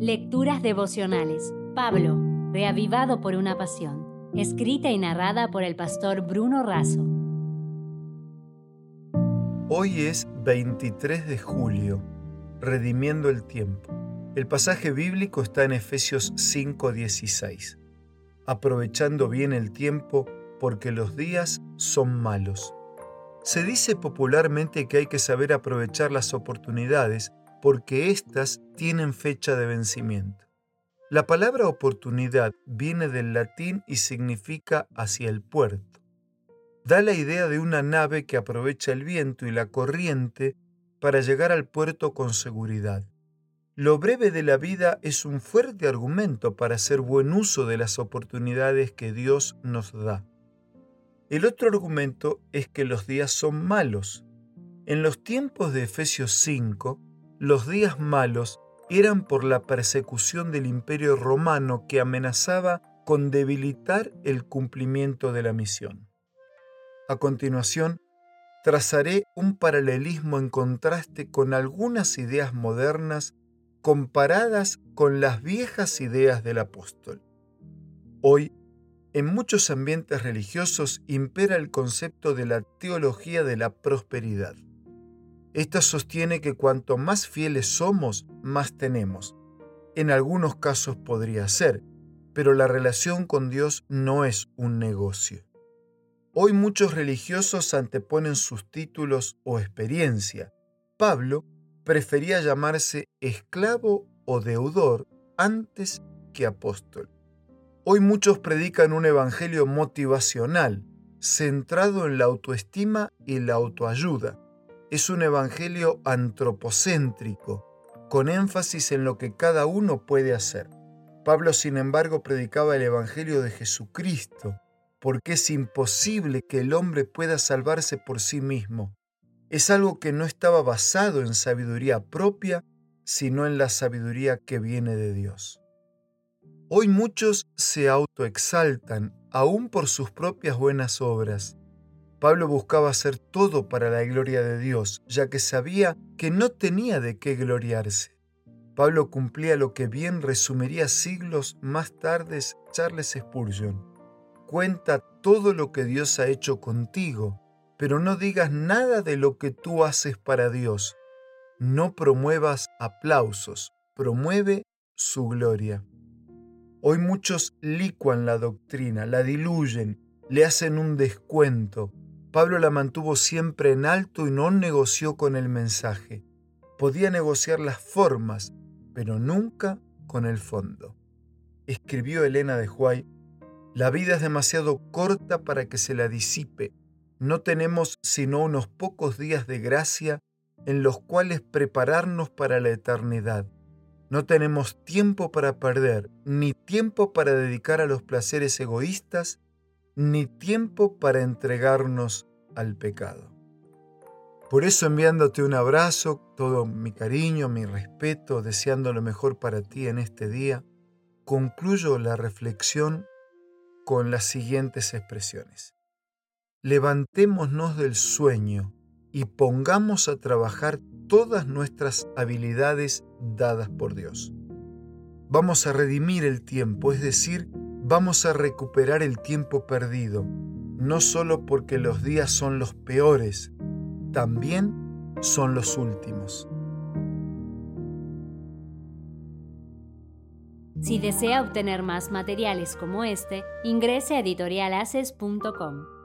Lecturas devocionales. Pablo, reavivado por una pasión. Escrita y narrada por el pastor Bruno Razo. Hoy es 23 de julio, redimiendo el tiempo. El pasaje bíblico está en Efesios 5:16. Aprovechando bien el tiempo porque los días son malos. Se dice popularmente que hay que saber aprovechar las oportunidades porque éstas tienen fecha de vencimiento. La palabra oportunidad viene del latín y significa hacia el puerto. Da la idea de una nave que aprovecha el viento y la corriente para llegar al puerto con seguridad. Lo breve de la vida es un fuerte argumento para hacer buen uso de las oportunidades que Dios nos da. El otro argumento es que los días son malos. En los tiempos de Efesios 5, los días malos eran por la persecución del imperio romano que amenazaba con debilitar el cumplimiento de la misión. A continuación, trazaré un paralelismo en contraste con algunas ideas modernas comparadas con las viejas ideas del apóstol. Hoy, en muchos ambientes religiosos impera el concepto de la teología de la prosperidad. Esta sostiene que cuanto más fieles somos, más tenemos. En algunos casos podría ser, pero la relación con Dios no es un negocio. Hoy muchos religiosos anteponen sus títulos o experiencia. Pablo prefería llamarse esclavo o deudor antes que apóstol. Hoy muchos predican un evangelio motivacional, centrado en la autoestima y la autoayuda es un evangelio antropocéntrico, con énfasis en lo que cada uno puede hacer. Pablo, sin embargo, predicaba el evangelio de Jesucristo, porque es imposible que el hombre pueda salvarse por sí mismo. Es algo que no estaba basado en sabiduría propia, sino en la sabiduría que viene de Dios. Hoy muchos se autoexaltan, aún por sus propias buenas obras, Pablo buscaba hacer todo para la gloria de Dios, ya que sabía que no tenía de qué gloriarse. Pablo cumplía lo que bien resumiría siglos más tarde Charles Spurgeon. Cuenta todo lo que Dios ha hecho contigo, pero no digas nada de lo que tú haces para Dios. No promuevas aplausos, promueve su gloria. Hoy muchos licuan la doctrina, la diluyen, le hacen un descuento, Pablo la mantuvo siempre en alto y no negoció con el mensaje. Podía negociar las formas, pero nunca con el fondo. Escribió Elena de Huay, la vida es demasiado corta para que se la disipe. No tenemos sino unos pocos días de gracia en los cuales prepararnos para la eternidad. No tenemos tiempo para perder, ni tiempo para dedicar a los placeres egoístas, ni tiempo para entregarnos al pecado. Por eso enviándote un abrazo, todo mi cariño, mi respeto, deseando lo mejor para ti en este día, concluyo la reflexión con las siguientes expresiones. Levantémonos del sueño y pongamos a trabajar todas nuestras habilidades dadas por Dios. Vamos a redimir el tiempo, es decir, vamos a recuperar el tiempo perdido, no solo porque los días son los peores, también son los últimos. Si desea obtener más materiales como este, ingrese a editorialaces.com.